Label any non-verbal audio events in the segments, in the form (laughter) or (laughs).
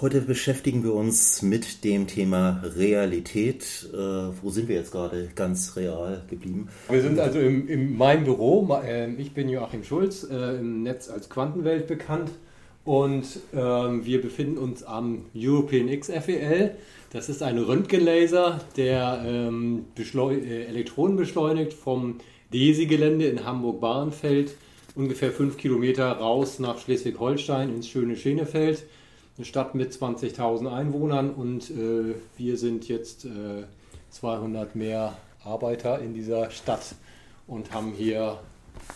Heute beschäftigen wir uns mit dem Thema Realität. Äh, wo sind wir jetzt gerade ganz real geblieben? Wir sind also im, in meinem Büro. Äh, ich bin Joachim Schulz, äh, im Netz als Quantenwelt bekannt. Und ähm, wir befinden uns am European XFEL. Das ist ein Röntgenlaser, der ähm, äh, Elektronen beschleunigt vom DESI-Gelände in Hamburg-Bahrenfeld ungefähr fünf Kilometer raus nach Schleswig-Holstein ins schöne Schenefeld eine Stadt mit 20.000 Einwohnern und äh, wir sind jetzt äh, 200 mehr Arbeiter in dieser Stadt und haben hier,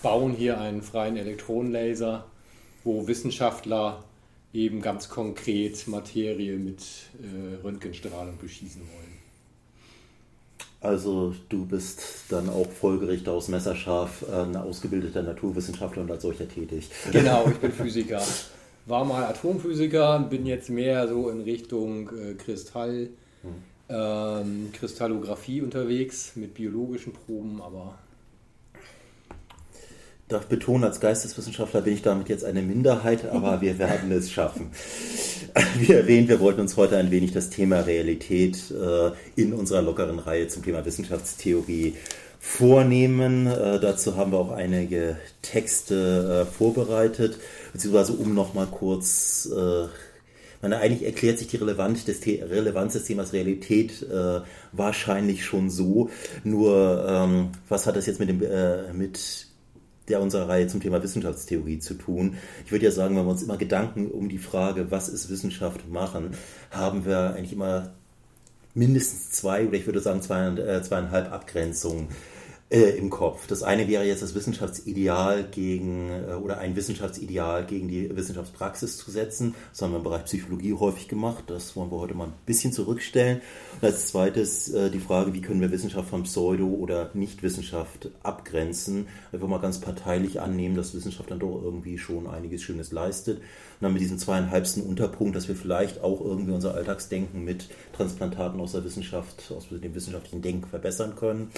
bauen hier einen freien Elektronenlaser, wo Wissenschaftler eben ganz konkret Materie mit äh, Röntgenstrahlung beschießen wollen. Also du bist dann auch folgerichtig aus Messerscharf ein ausgebildeter Naturwissenschaftler und als solcher tätig. Genau, ich bin (laughs) Physiker. War mal Atomphysiker, bin jetzt mehr so in Richtung äh, Kristall, hm. ähm, Kristallographie unterwegs mit biologischen Proben, aber. Ich darf betonen, als Geisteswissenschaftler bin ich damit jetzt eine Minderheit, aber (laughs) wir werden es schaffen. Wie erwähnt, wir wollten uns heute ein wenig das Thema Realität äh, in unserer lockeren Reihe zum Thema Wissenschaftstheorie vornehmen. Äh, dazu haben wir auch einige Texte äh, vorbereitet beziehungsweise um nochmal kurz, äh, meine, eigentlich erklärt sich die Relevanz des, Relevanz des Themas Realität äh, wahrscheinlich schon so. Nur, ähm, was hat das jetzt mit, dem, äh, mit der unserer Reihe zum Thema Wissenschaftstheorie zu tun? Ich würde ja sagen, wenn wir uns immer Gedanken um die Frage, was ist Wissenschaft machen, haben wir eigentlich immer mindestens zwei oder ich würde sagen äh, zweieinhalb Abgrenzungen äh, im Kopf. Das eine wäre jetzt das Wissenschaftsideal gegen äh, oder ein Wissenschaftsideal gegen die Wissenschaftspraxis zu setzen. Das haben wir im Bereich Psychologie häufig gemacht. Das wollen wir heute mal ein bisschen zurückstellen. Und als zweites äh, die Frage, wie können wir Wissenschaft von Pseudo- oder Nichtwissenschaft abgrenzen. Einfach mal ganz parteilich annehmen, dass Wissenschaft dann doch irgendwie schon einiges Schönes leistet. Und dann mit diesem zweieinhalbsten Unterpunkt, dass wir vielleicht auch irgendwie unser Alltagsdenken mit Transplantaten aus der Wissenschaft, aus dem wissenschaftlichen Denken verbessern können.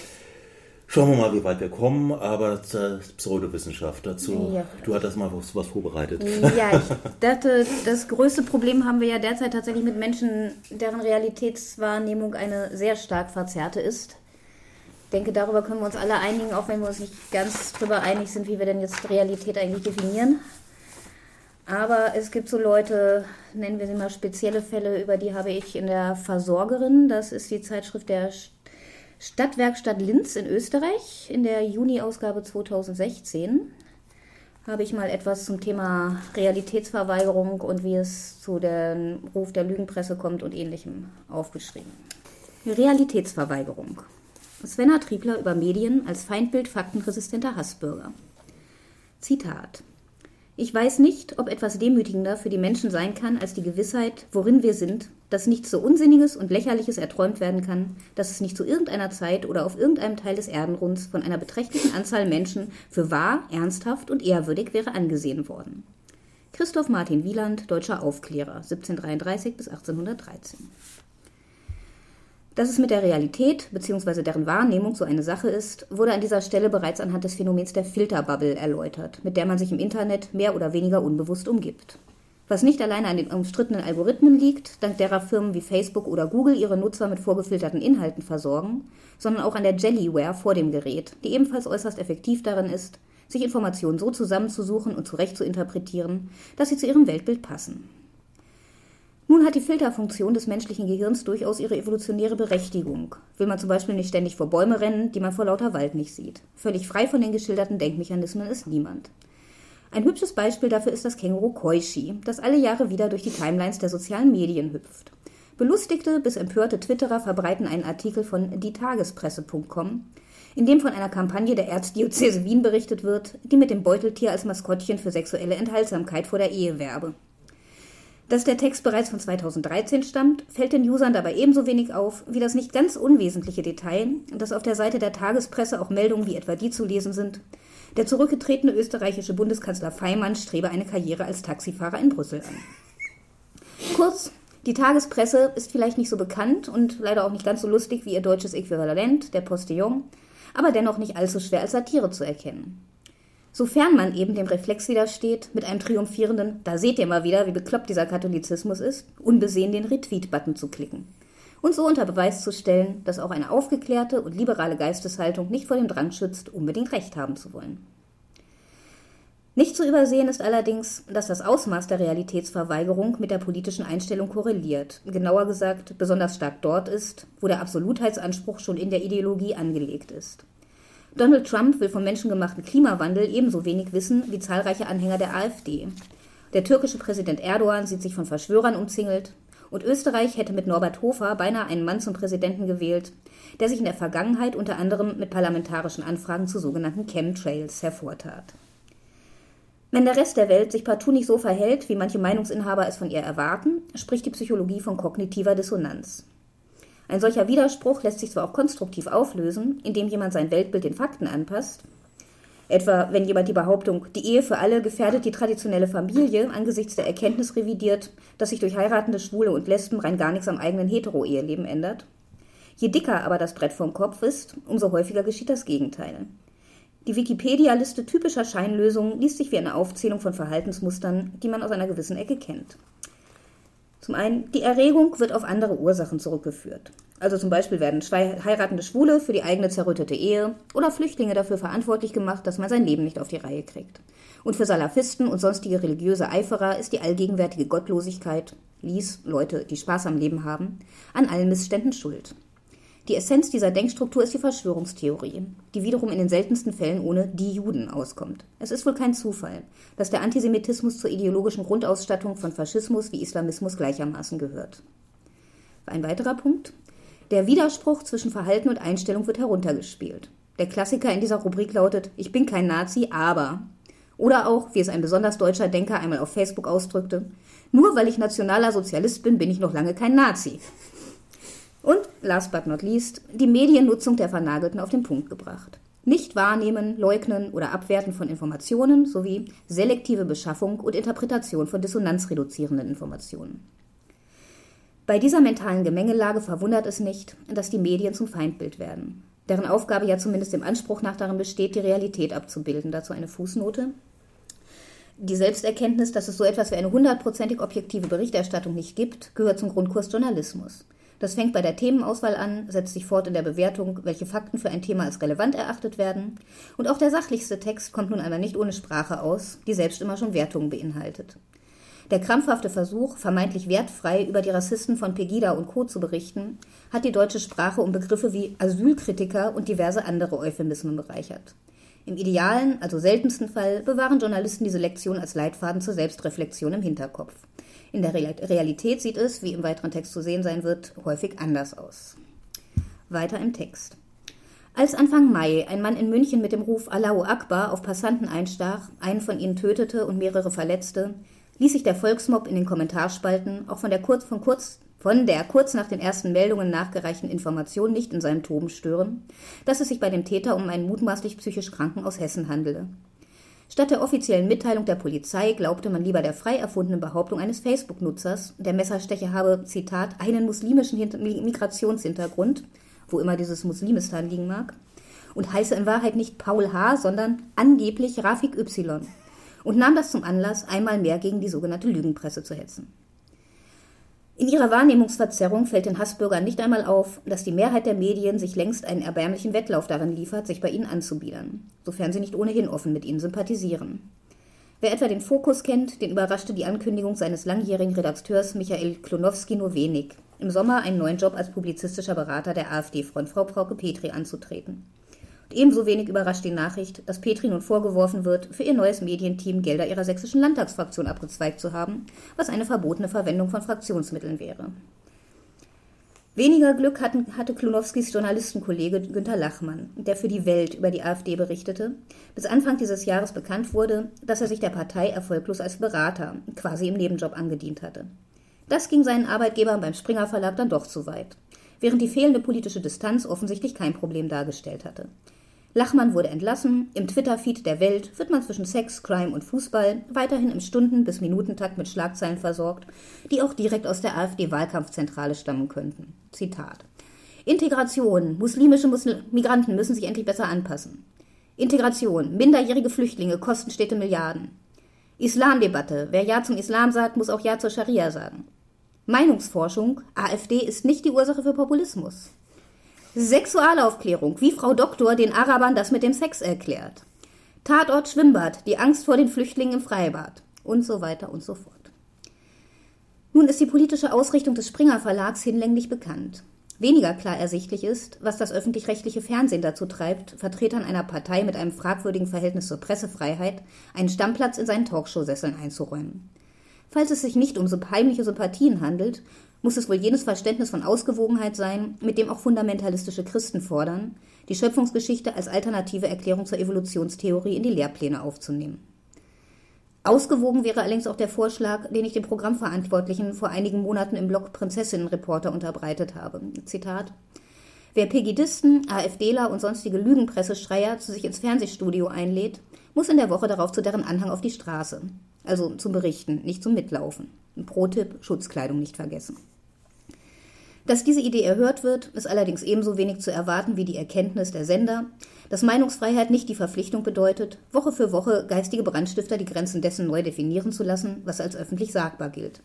Schauen wir mal, wie weit wir kommen, aber zur Pseudowissenschaft dazu. Ja. Du hattest mal was, was, vorbereitet. Ja, ich (laughs) dachte, das größte Problem haben wir ja derzeit tatsächlich mit Menschen, deren Realitätswahrnehmung eine sehr stark verzerrte ist. Ich denke, darüber können wir uns alle einigen, auch wenn wir uns nicht ganz darüber einig sind, wie wir denn jetzt Realität eigentlich definieren. Aber es gibt so Leute, nennen wir sie mal spezielle Fälle, über die habe ich in der Versorgerin, das ist die Zeitschrift der Stadtwerkstatt Linz in Österreich. In der Juni-Ausgabe 2016 habe ich mal etwas zum Thema Realitätsverweigerung und wie es zu dem Ruf der Lügenpresse kommt und ähnlichem aufgeschrieben. Realitätsverweigerung. Svenna Triebler über Medien als Feindbild faktenresistenter Hassbürger. Zitat. Ich weiß nicht, ob etwas demütigender für die Menschen sein kann als die Gewissheit, worin wir sind, dass nichts so Unsinniges und Lächerliches erträumt werden kann, dass es nicht zu irgendeiner Zeit oder auf irgendeinem Teil des Erdenrunds von einer beträchtlichen Anzahl Menschen für wahr, ernsthaft und ehrwürdig wäre angesehen worden. Christoph Martin Wieland, deutscher Aufklärer, 1733 bis 1813. Dass es mit der Realität bzw. deren Wahrnehmung so eine Sache ist, wurde an dieser Stelle bereits anhand des Phänomens der Filterbubble erläutert, mit der man sich im Internet mehr oder weniger unbewusst umgibt. Was nicht alleine an den umstrittenen Algorithmen liegt, dank derer Firmen wie Facebook oder Google ihre Nutzer mit vorgefilterten Inhalten versorgen, sondern auch an der Jellyware vor dem Gerät, die ebenfalls äußerst effektiv darin ist, sich Informationen so zusammenzusuchen und zurecht zu interpretieren, dass sie zu ihrem Weltbild passen. Nun hat die Filterfunktion des menschlichen Gehirns durchaus ihre evolutionäre Berechtigung. Will man zum Beispiel nicht ständig vor Bäume rennen, die man vor lauter Wald nicht sieht. Völlig frei von den geschilderten Denkmechanismen ist niemand. Ein hübsches Beispiel dafür ist das Känguru Koishi, das alle Jahre wieder durch die Timelines der sozialen Medien hüpft. Belustigte bis empörte Twitterer verbreiten einen Artikel von dietagespresse.com, in dem von einer Kampagne der Erzdiözese Wien berichtet wird, die mit dem Beuteltier als Maskottchen für sexuelle Enthaltsamkeit vor der Ehe werbe. Dass der Text bereits von 2013 stammt, fällt den Usern dabei ebenso wenig auf wie das nicht ganz unwesentliche Detail, dass auf der Seite der Tagespresse auch Meldungen wie etwa die zu lesen sind. Der zurückgetretene österreichische Bundeskanzler Feimann strebe eine Karriere als Taxifahrer in Brüssel an. Kurz, die Tagespresse ist vielleicht nicht so bekannt und leider auch nicht ganz so lustig wie ihr deutsches Äquivalent, der Postillon, aber dennoch nicht allzu schwer als Satire zu erkennen. Sofern man eben dem Reflex widersteht, mit einem triumphierenden, da seht ihr mal wieder, wie bekloppt dieser Katholizismus ist, unbesehen den Retweet-Button zu klicken. Und so unter Beweis zu stellen, dass auch eine aufgeklärte und liberale Geisteshaltung nicht vor dem Drang schützt, unbedingt Recht haben zu wollen. Nicht zu übersehen ist allerdings, dass das Ausmaß der Realitätsverweigerung mit der politischen Einstellung korreliert, genauer gesagt besonders stark dort ist, wo der Absolutheitsanspruch schon in der Ideologie angelegt ist. Donald Trump will vom menschengemachten Klimawandel ebenso wenig wissen wie zahlreiche Anhänger der AfD. Der türkische Präsident Erdogan sieht sich von Verschwörern umzingelt. Und Österreich hätte mit Norbert Hofer beinahe einen Mann zum Präsidenten gewählt, der sich in der Vergangenheit unter anderem mit parlamentarischen Anfragen zu sogenannten Chemtrails hervortat. Wenn der Rest der Welt sich partout nicht so verhält, wie manche Meinungsinhaber es von ihr erwarten, spricht die Psychologie von kognitiver Dissonanz. Ein solcher Widerspruch lässt sich zwar auch konstruktiv auflösen, indem jemand sein Weltbild den Fakten anpasst, etwa wenn jemand die Behauptung, die Ehe für alle gefährdet die traditionelle Familie angesichts der Erkenntnis revidiert, dass sich durch heiratende Schwule und Lesben rein gar nichts am eigenen Hetero-Eheleben ändert. Je dicker aber das Brett vom Kopf ist, umso häufiger geschieht das Gegenteil. Die Wikipedia-Liste typischer Scheinlösungen liest sich wie eine Aufzählung von Verhaltensmustern, die man aus einer gewissen Ecke kennt. Zum einen, die Erregung wird auf andere Ursachen zurückgeführt. Also zum Beispiel werden heiratende Schwule für die eigene zerrüttete Ehe oder Flüchtlinge dafür verantwortlich gemacht, dass man sein Leben nicht auf die Reihe kriegt. Und für Salafisten und sonstige religiöse Eiferer ist die allgegenwärtige Gottlosigkeit, lies Leute, die Spaß am Leben haben, an allen Missständen schuld. Die Essenz dieser Denkstruktur ist die Verschwörungstheorie, die wiederum in den seltensten Fällen ohne die Juden auskommt. Es ist wohl kein Zufall, dass der Antisemitismus zur ideologischen Grundausstattung von Faschismus wie Islamismus gleichermaßen gehört. Ein weiterer Punkt. Der Widerspruch zwischen Verhalten und Einstellung wird heruntergespielt. Der Klassiker in dieser Rubrik lautet, ich bin kein Nazi, aber. Oder auch, wie es ein besonders deutscher Denker einmal auf Facebook ausdrückte, nur weil ich nationaler Sozialist bin, bin ich noch lange kein Nazi. Und, last but not least, die Mediennutzung der Vernagelten auf den Punkt gebracht. Nicht wahrnehmen, leugnen oder abwerten von Informationen sowie selektive Beschaffung und Interpretation von dissonanzreduzierenden Informationen. Bei dieser mentalen Gemengelage verwundert es nicht, dass die Medien zum Feindbild werden, deren Aufgabe ja zumindest im Anspruch nach darin besteht, die Realität abzubilden. Dazu eine Fußnote. Die Selbsterkenntnis, dass es so etwas wie eine hundertprozentig objektive Berichterstattung nicht gibt, gehört zum Grundkurs Journalismus. Das fängt bei der Themenauswahl an, setzt sich fort in der Bewertung, welche Fakten für ein Thema als relevant erachtet werden. Und auch der sachlichste Text kommt nun einmal nicht ohne Sprache aus, die selbst immer schon Wertungen beinhaltet. Der krampfhafte Versuch, vermeintlich wertfrei über die Rassisten von Pegida und Co. zu berichten, hat die deutsche Sprache um Begriffe wie Asylkritiker und diverse andere Euphemismen bereichert. Im idealen, also seltensten Fall, bewahren Journalisten diese Lektion als Leitfaden zur Selbstreflexion im Hinterkopf. In der Realität sieht es, wie im weiteren Text zu sehen sein wird, häufig anders aus. Weiter im Text. Als Anfang Mai ein Mann in München mit dem Ruf Allahu Akbar auf Passanten einstach, einen von ihnen tötete und mehrere verletzte, ließ sich der Volksmob in den Kommentarspalten auch von der kurz, von kurz, von der kurz nach den ersten Meldungen nachgereichten Information nicht in seinem Toben stören, dass es sich bei dem Täter um einen mutmaßlich psychisch Kranken aus Hessen handele. Statt der offiziellen Mitteilung der Polizei glaubte man lieber der frei erfundenen Behauptung eines Facebook-Nutzers, der Messerstecher habe, Zitat, einen muslimischen Migrationshintergrund, wo immer dieses Muslimistan liegen mag, und heiße in Wahrheit nicht Paul H., sondern angeblich Rafik Y. Und nahm das zum Anlass, einmal mehr gegen die sogenannte Lügenpresse zu hetzen. In ihrer Wahrnehmungsverzerrung fällt den Hassbürgern nicht einmal auf, dass die Mehrheit der Medien sich längst einen erbärmlichen Wettlauf darin liefert, sich bei ihnen anzubiedern, sofern sie nicht ohnehin offen mit ihnen sympathisieren. Wer etwa den Fokus kennt, den überraschte die Ankündigung seines langjährigen Redakteurs Michael Klonowski nur wenig, im Sommer einen neuen Job als publizistischer Berater der AfD-Frontfrau Frauke Petri anzutreten. Ebenso wenig überrascht die Nachricht, dass Petri nun vorgeworfen wird, für ihr neues Medienteam Gelder ihrer sächsischen Landtagsfraktion abgezweigt zu haben, was eine verbotene Verwendung von Fraktionsmitteln wäre. Weniger Glück hatten, hatte Klunowskis Journalistenkollege Günter Lachmann, der für die Welt über die AfD berichtete, bis Anfang dieses Jahres bekannt wurde, dass er sich der Partei erfolglos als Berater, quasi im Nebenjob, angedient hatte. Das ging seinen Arbeitgebern beim Springer Verlag dann doch zu weit, während die fehlende politische Distanz offensichtlich kein Problem dargestellt hatte. Lachmann wurde entlassen. Im Twitter-Feed der Welt wird man zwischen Sex, Crime und Fußball weiterhin im Stunden- bis Minutentakt mit Schlagzeilen versorgt, die auch direkt aus der AfD-Wahlkampfzentrale stammen könnten. Zitat. Integration. Muslimische Muslim Migranten müssen sich endlich besser anpassen. Integration. Minderjährige Flüchtlinge kosten Städte Milliarden. Islamdebatte. Wer Ja zum Islam sagt, muss auch Ja zur Scharia sagen. Meinungsforschung. AfD ist nicht die Ursache für Populismus. Sexualaufklärung. Wie Frau Doktor den Arabern das mit dem Sex erklärt. Tatort Schwimmbad. Die Angst vor den Flüchtlingen im Freibad. Und so weiter und so fort. Nun ist die politische Ausrichtung des Springer Verlags hinlänglich bekannt. Weniger klar ersichtlich ist, was das öffentlich-rechtliche Fernsehen dazu treibt, Vertretern einer Partei mit einem fragwürdigen Verhältnis zur Pressefreiheit einen Stammplatz in seinen Talkshow-Sesseln einzuräumen. Falls es sich nicht um so heimliche Sympathien handelt, muss es wohl jenes Verständnis von Ausgewogenheit sein, mit dem auch fundamentalistische Christen fordern, die Schöpfungsgeschichte als alternative Erklärung zur Evolutionstheorie in die Lehrpläne aufzunehmen. Ausgewogen wäre allerdings auch der Vorschlag, den ich dem Programmverantwortlichen vor einigen Monaten im Blog Prinzessinnenreporter unterbreitet habe. Zitat. Wer Pegidisten, AfDler und sonstige Lügenpresseschreier zu sich ins Fernsehstudio einlädt, muss in der Woche darauf zu deren Anhang auf die Straße. Also zum Berichten, nicht zum Mitlaufen. Pro-Tipp, Schutzkleidung nicht vergessen. Dass diese Idee erhört wird, ist allerdings ebenso wenig zu erwarten wie die Erkenntnis der Sender, dass Meinungsfreiheit nicht die Verpflichtung bedeutet, Woche für Woche geistige Brandstifter die Grenzen dessen neu definieren zu lassen, was als öffentlich sagbar gilt.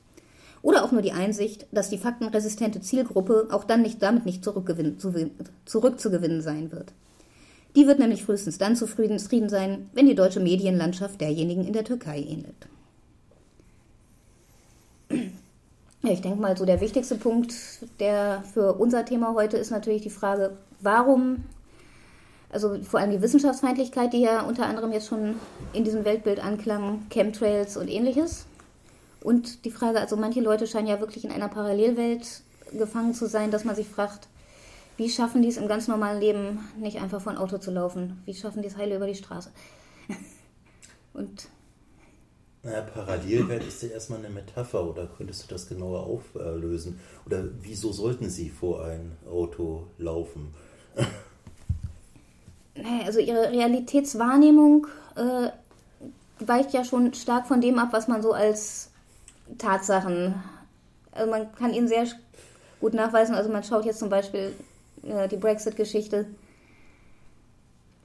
Oder auch nur die Einsicht, dass die faktenresistente Zielgruppe auch dann nicht damit nicht zurückzugewinnen sein wird. Die wird nämlich frühestens dann zufrieden sein, wenn die deutsche Medienlandschaft derjenigen in der Türkei ähnelt. Ich denke mal, so der wichtigste Punkt, der für unser Thema heute ist natürlich die Frage, warum, also vor allem die Wissenschaftsfeindlichkeit, die ja unter anderem jetzt schon in diesem Weltbild anklang, Chemtrails und ähnliches. Und die Frage, also manche Leute scheinen ja wirklich in einer Parallelwelt gefangen zu sein, dass man sich fragt, wie schaffen die es im ganz normalen Leben nicht einfach von Auto zu laufen? Wie schaffen die es heile über die Straße? (laughs) Und naja, Parallelwelt ist ja erstmal eine Metapher oder könntest du das genauer auflösen? Oder wieso sollten sie vor ein Auto laufen? Also ihre Realitätswahrnehmung äh, weicht ja schon stark von dem ab, was man so als Tatsachen, also man kann ihnen sehr gut nachweisen, also man schaut jetzt zum Beispiel äh, die Brexit-Geschichte,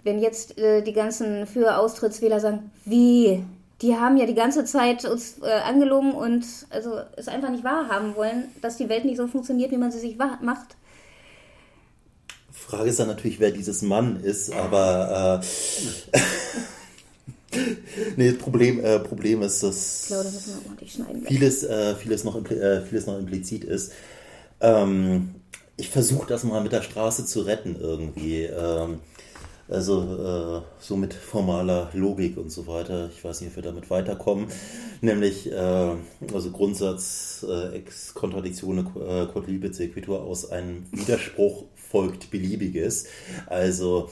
wenn jetzt äh, die ganzen für Austrittswähler sagen, wie, die haben ja die ganze Zeit uns äh, angelogen und also es einfach nicht wahrhaben wollen, dass die Welt nicht so funktioniert, wie man sie sich macht. Frage ist dann natürlich, wer dieses Mann ist, aber äh, (laughs) nee, das Problem, äh, Problem ist, dass glaube, das vieles, äh, vieles, noch, äh, vieles noch implizit ist. Ähm, ich versuche das mal mit der Straße zu retten irgendwie. Ähm, also äh, so mit formaler Logik und so weiter. Ich weiß nicht, ob wir damit weiterkommen. Nämlich, äh, also Grundsatz äh, ex contradictione äh, quod libet sequitur aus einem Widerspruch folgt Beliebiges. Also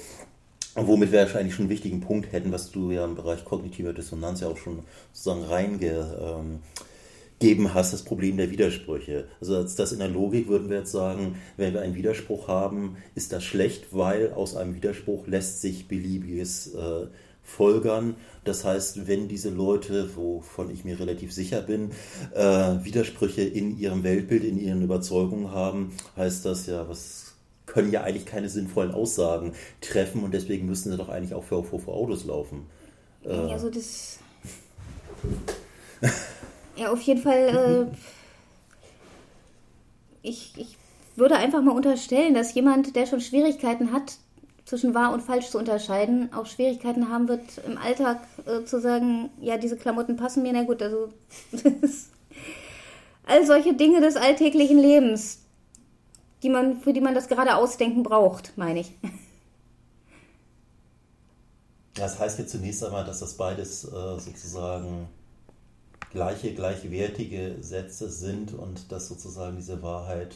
womit wir wahrscheinlich schon einen wichtigen Punkt hätten, was du ja im Bereich kognitiver Dissonanz ja auch schon sozusagen reinge... Ähm, geben hast, das Problem der Widersprüche. Also als das in der Logik würden wir jetzt sagen, wenn wir einen Widerspruch haben, ist das schlecht, weil aus einem Widerspruch lässt sich beliebiges äh, folgern. Das heißt, wenn diese Leute, wovon ich mir relativ sicher bin, äh, Widersprüche in ihrem Weltbild, in ihren Überzeugungen haben, heißt das ja, was können ja eigentlich keine sinnvollen Aussagen treffen und deswegen müssen sie doch eigentlich auch für, für, für Autos laufen. Äh, also das (laughs) Ja, auf jeden Fall. Äh, ich, ich würde einfach mal unterstellen, dass jemand, der schon Schwierigkeiten hat, zwischen wahr und falsch zu unterscheiden, auch Schwierigkeiten haben wird, im Alltag äh, zu sagen, ja, diese Klamotten passen mir, na gut, also (laughs) all solche Dinge des alltäglichen Lebens, die man, für die man das gerade ausdenken braucht, meine ich. Das heißt jetzt zunächst einmal, dass das beides äh, sozusagen gleiche, gleichwertige Sätze sind und dass sozusagen diese Wahrheit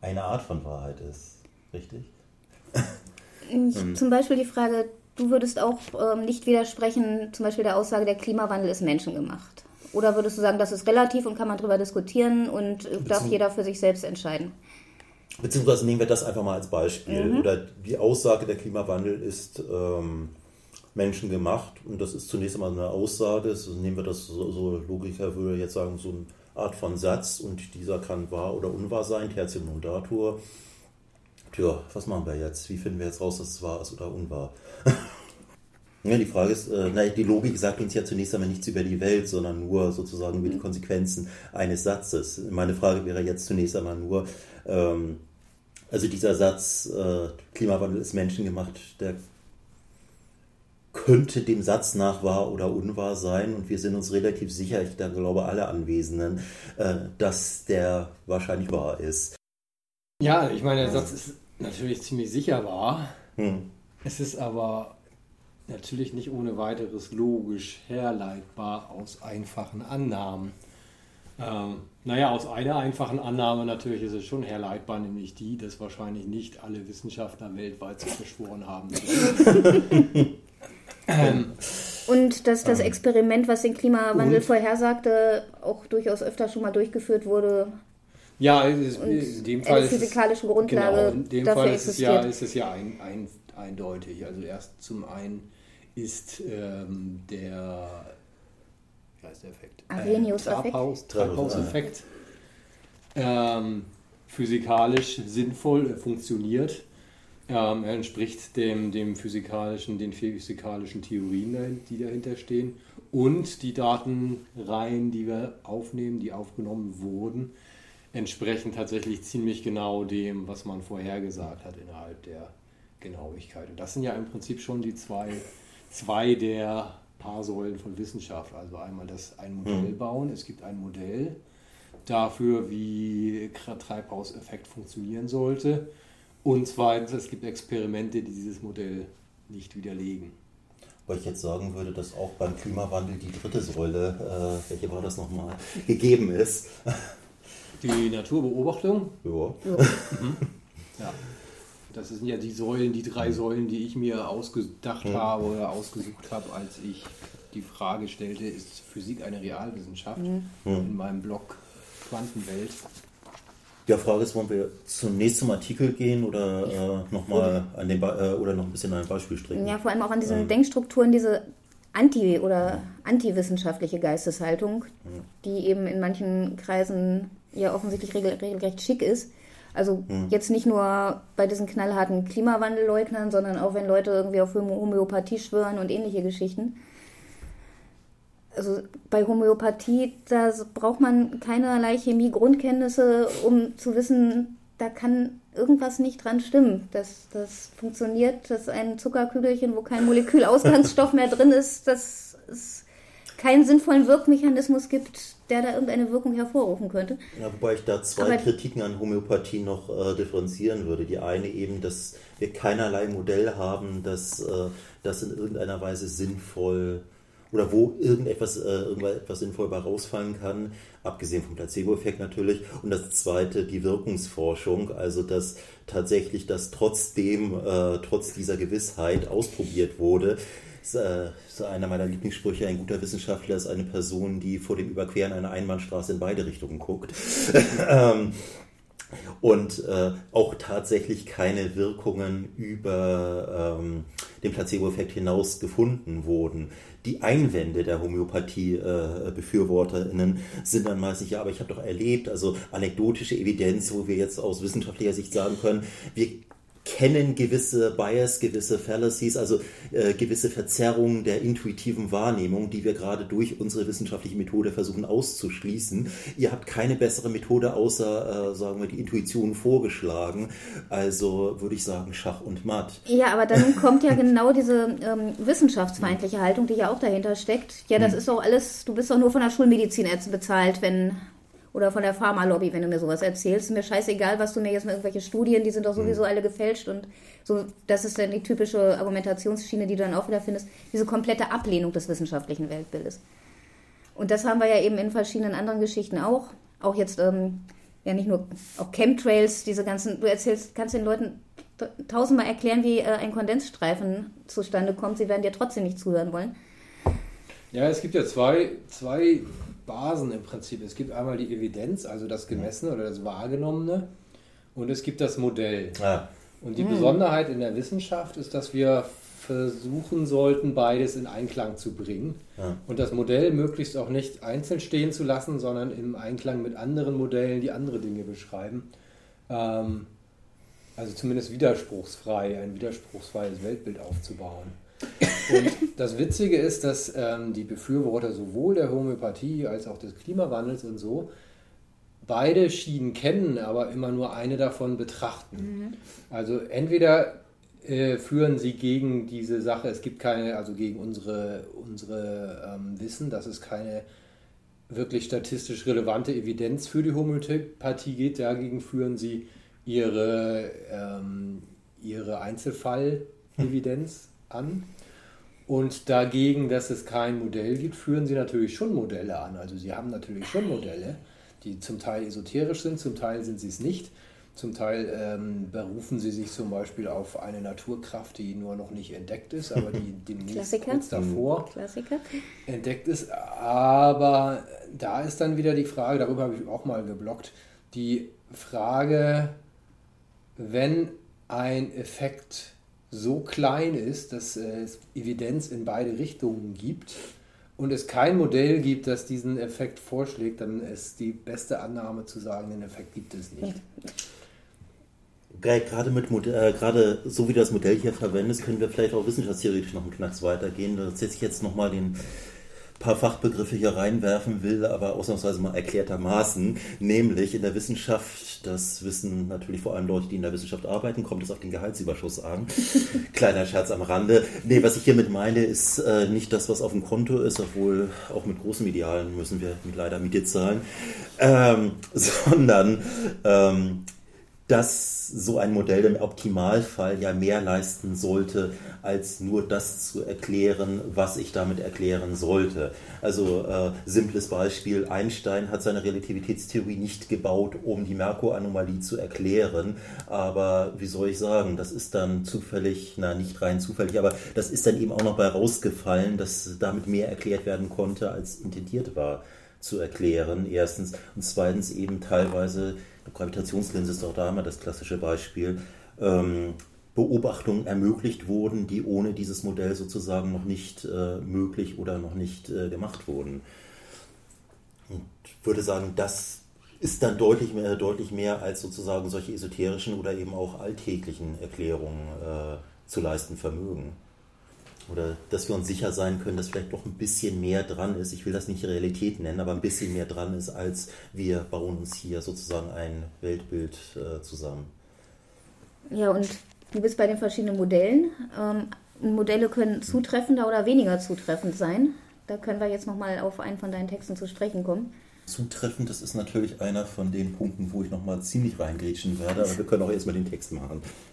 eine Art von Wahrheit ist. Richtig? Ich, zum Beispiel die Frage, du würdest auch ähm, nicht widersprechen, zum Beispiel der Aussage, der Klimawandel ist menschengemacht. Oder würdest du sagen, das ist relativ und kann man darüber diskutieren und Beziehungs darf jeder für sich selbst entscheiden? Beziehungsweise nehmen wir das einfach mal als Beispiel. Mhm. Oder die Aussage, der Klimawandel ist ähm, Menschen gemacht. Und das ist zunächst einmal eine Aussage. So nehmen wir das so, so Logiker würde jetzt sagen, so eine Art von Satz und dieser kann wahr oder unwahr sein, Tertium non datur. Tja, was machen wir jetzt? Wie finden wir jetzt raus, dass es wahr ist oder unwahr? (laughs) Ja, die Frage ist, äh, naja, die Logik sagt uns ja zunächst einmal nichts über die Welt, sondern nur sozusagen über die mhm. Konsequenzen eines Satzes. Meine Frage wäre jetzt zunächst einmal nur, ähm, also dieser Satz, äh, Klimawandel ist menschengemacht, der könnte dem Satz nach wahr oder unwahr sein und wir sind uns relativ sicher, ich glaube alle Anwesenden, äh, dass der wahrscheinlich wahr ist. Ja, ich meine, der Satz ist natürlich ziemlich sicher wahr. Hm. Es ist aber natürlich nicht ohne weiteres logisch herleitbar aus einfachen Annahmen. Ähm, naja, aus einer einfachen Annahme natürlich ist es schon herleitbar, nämlich die, dass wahrscheinlich nicht alle Wissenschaftler weltweit sich verschworen haben. (laughs) ähm, und dass das ähm. Experiment, was den Klimawandel und? vorhersagte, auch durchaus öfter schon mal durchgeführt wurde. Ja, ist, in dem Fall. Eine physikalische Grundlage. Genau, in dem Fall ist es ja, ist es ja ein, ein, eindeutig. Also erst zum einen ist ähm, der, wie heißt der Effekt? Arrhenius-Effekt. Äh, Treibhauseffekt ähm, physikalisch sinnvoll funktioniert. Ähm, er entspricht dem, dem physikalischen, den physikalischen Theorien, die dahinter stehen. Und die Datenreihen, die wir aufnehmen, die aufgenommen wurden, entsprechen tatsächlich ziemlich genau dem, was man vorhergesagt hat innerhalb der Genauigkeit. Und das sind ja im Prinzip schon die zwei zwei der Paarsäulen von Wissenschaft. Also einmal das ein Modell mhm. bauen. Es gibt ein Modell dafür, wie Treibhauseffekt funktionieren sollte. Und zweitens, es gibt Experimente, die dieses Modell nicht widerlegen. Weil ich jetzt sagen würde, dass auch beim Klimawandel die dritte Säule, äh, welche war das nochmal, (laughs) gegeben ist. Die Naturbeobachtung? Ja. ja. (laughs) Mhm. ja. Das sind ja die Säulen, die drei Säulen, die ich mir ausgedacht mhm. habe oder ausgesucht habe, als ich die Frage stellte, ist Physik eine Realwissenschaft mhm. in meinem Blog Quantenwelt. Ja, Frage ist, wollen wir zunächst zum Artikel gehen oder äh, nochmal an den äh, oder noch ein bisschen an ein Beispiel stricken? Ja, vor allem auch an diesen ähm. Denkstrukturen, diese anti- oder antiwissenschaftliche Geisteshaltung, mhm. die eben in manchen Kreisen ja offensichtlich regelrecht schick ist also hm. jetzt nicht nur bei diesen knallharten Klimawandelleugnern, sondern auch wenn Leute irgendwie auf Homöopathie schwören und ähnliche Geschichten. Also bei Homöopathie, da braucht man keinerlei Chemie-Grundkenntnisse, um zu wissen, da kann irgendwas nicht dran stimmen. Das, das funktioniert, dass ein Zuckerkügelchen, wo kein Molekülausgangsstoff mehr drin ist, dass es keinen sinnvollen Wirkmechanismus gibt, der da irgendeine Wirkung hervorrufen könnte. Ja, wobei ich da zwei Aber Kritiken an Homöopathie noch äh, differenzieren würde. Die eine eben, dass wir keinerlei Modell haben, dass äh, das in irgendeiner Weise sinnvoll oder wo irgendetwas, äh, irgendetwas sinnvoll bei rausfallen kann, abgesehen vom Placebo-Effekt natürlich. Und das zweite, die Wirkungsforschung, also dass tatsächlich das trotzdem, äh, trotz dieser Gewissheit ausprobiert wurde, ist, äh, ist einer meiner Lieblingssprüche, ein guter Wissenschaftler ist eine Person, die vor dem Überqueren einer Einbahnstraße in beide Richtungen guckt. (laughs) ähm, und äh, auch tatsächlich keine Wirkungen über ähm, den Placebo-Effekt hinaus gefunden wurden. Die Einwände der Homöopathie-BefürworterInnen äh, sind dann meistens, ja, aber ich habe doch erlebt, also anekdotische Evidenz, wo wir jetzt aus wissenschaftlicher Sicht sagen können, wir kennen gewisse Bias, gewisse Fallacies, also äh, gewisse Verzerrungen der intuitiven Wahrnehmung, die wir gerade durch unsere wissenschaftliche Methode versuchen auszuschließen. Ihr habt keine bessere Methode außer, äh, sagen wir, die Intuition vorgeschlagen. Also würde ich sagen Schach und Matt. Ja, aber dann (laughs) kommt ja genau diese ähm, wissenschaftsfeindliche Haltung, die ja auch dahinter steckt. Ja, das hm. ist doch alles, du bist doch nur von der Schulmedizin bezahlt, wenn oder von der Pharmalobby, wenn du mir sowas erzählst. Mir scheißegal, was du mir jetzt mit irgendwelche Studien, die sind doch sowieso mhm. alle gefälscht und so, das ist dann die typische Argumentationsschiene, die du dann auch wieder findest, diese komplette Ablehnung des wissenschaftlichen Weltbildes. Und das haben wir ja eben in verschiedenen anderen Geschichten auch. Auch jetzt, ähm, ja nicht nur, auch Chemtrails, diese ganzen, du erzählst, kannst den Leuten tausendmal erklären, wie äh, ein Kondensstreifen zustande kommt, sie werden dir trotzdem nicht zuhören wollen. Ja, es gibt ja zwei, zwei Basen im Prinzip. Es gibt einmal die Evidenz, also das Gemessene oder das Wahrgenommene, und es gibt das Modell. Ja. Und die mhm. Besonderheit in der Wissenschaft ist, dass wir versuchen sollten, beides in Einklang zu bringen ja. und das Modell möglichst auch nicht einzeln stehen zu lassen, sondern im Einklang mit anderen Modellen, die andere Dinge beschreiben. Ähm, also zumindest widerspruchsfrei, ein widerspruchsfreies Weltbild aufzubauen. Und das Witzige ist, dass ähm, die Befürworter sowohl der Homöopathie als auch des Klimawandels und so beide Schienen kennen, aber immer nur eine davon betrachten. Mhm. Also entweder äh, führen sie gegen diese Sache, es gibt keine, also gegen unsere, unsere ähm, Wissen, dass es keine wirklich statistisch relevante Evidenz für die Homöopathie gibt. Dagegen führen sie ihre, ähm, ihre Einzelfall-Evidenz (laughs) an. Und dagegen, dass es kein Modell gibt, führen sie natürlich schon Modelle an. Also sie haben natürlich schon Modelle, die zum Teil esoterisch sind, zum Teil sind sie es nicht. Zum Teil ähm, berufen sie sich zum Beispiel auf eine Naturkraft, die nur noch nicht entdeckt ist, aber die (laughs) demnächst kurz davor Klassiker. entdeckt ist. Aber da ist dann wieder die Frage, darüber habe ich auch mal geblockt, die Frage, wenn ein Effekt so klein ist, dass es Evidenz in beide Richtungen gibt und es kein Modell gibt, das diesen Effekt vorschlägt, dann ist die beste Annahme zu sagen, den Effekt gibt es nicht. Gerade mit äh, gerade so wie du das Modell hier verwendest, können wir vielleicht auch wissenschaftstheoretisch noch einen Knacks weitergehen. Da setze ich jetzt nochmal den paar Fachbegriffe hier reinwerfen will, aber ausnahmsweise mal erklärtermaßen, nämlich in der Wissenschaft, das wissen natürlich vor allem Leute, die in der Wissenschaft arbeiten, kommt es auf den Gehaltsüberschuss an. (laughs) Kleiner Scherz am Rande. Nee, was ich hiermit meine, ist äh, nicht das, was auf dem Konto ist, obwohl auch mit großen Idealen müssen wir mit leider Miete zahlen, ähm, (laughs) sondern ähm, dass so ein Modell im Optimalfall ja mehr leisten sollte, als nur das zu erklären, was ich damit erklären sollte. Also äh, simples Beispiel, Einstein hat seine Relativitätstheorie nicht gebaut, um die Merkur-Anomalie zu erklären, aber wie soll ich sagen, das ist dann zufällig, na nicht rein zufällig, aber das ist dann eben auch noch bei rausgefallen, dass damit mehr erklärt werden konnte, als intendiert war zu erklären, erstens. Und zweitens eben teilweise Gravitationslinse ist auch da immer das klassische Beispiel, ähm, Beobachtungen ermöglicht wurden, die ohne dieses Modell sozusagen noch nicht äh, möglich oder noch nicht äh, gemacht wurden. Und würde sagen, das ist dann deutlich mehr, deutlich mehr als sozusagen solche esoterischen oder eben auch alltäglichen Erklärungen äh, zu leisten vermögen oder dass wir uns sicher sein können, dass vielleicht doch ein bisschen mehr dran ist. Ich will das nicht Realität nennen, aber ein bisschen mehr dran ist, als wir bauen uns hier sozusagen ein Weltbild äh, zusammen. Ja, und du bist bei den verschiedenen Modellen. Ähm, Modelle können zutreffender oder weniger zutreffend sein. Da können wir jetzt nochmal auf einen von deinen Texten zu sprechen kommen. Zutreffend, das ist natürlich einer von den Punkten, wo ich nochmal ziemlich reingrätschen werde, aber wir können auch erstmal den Text machen.